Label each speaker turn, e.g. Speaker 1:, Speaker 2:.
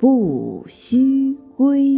Speaker 1: 不须归。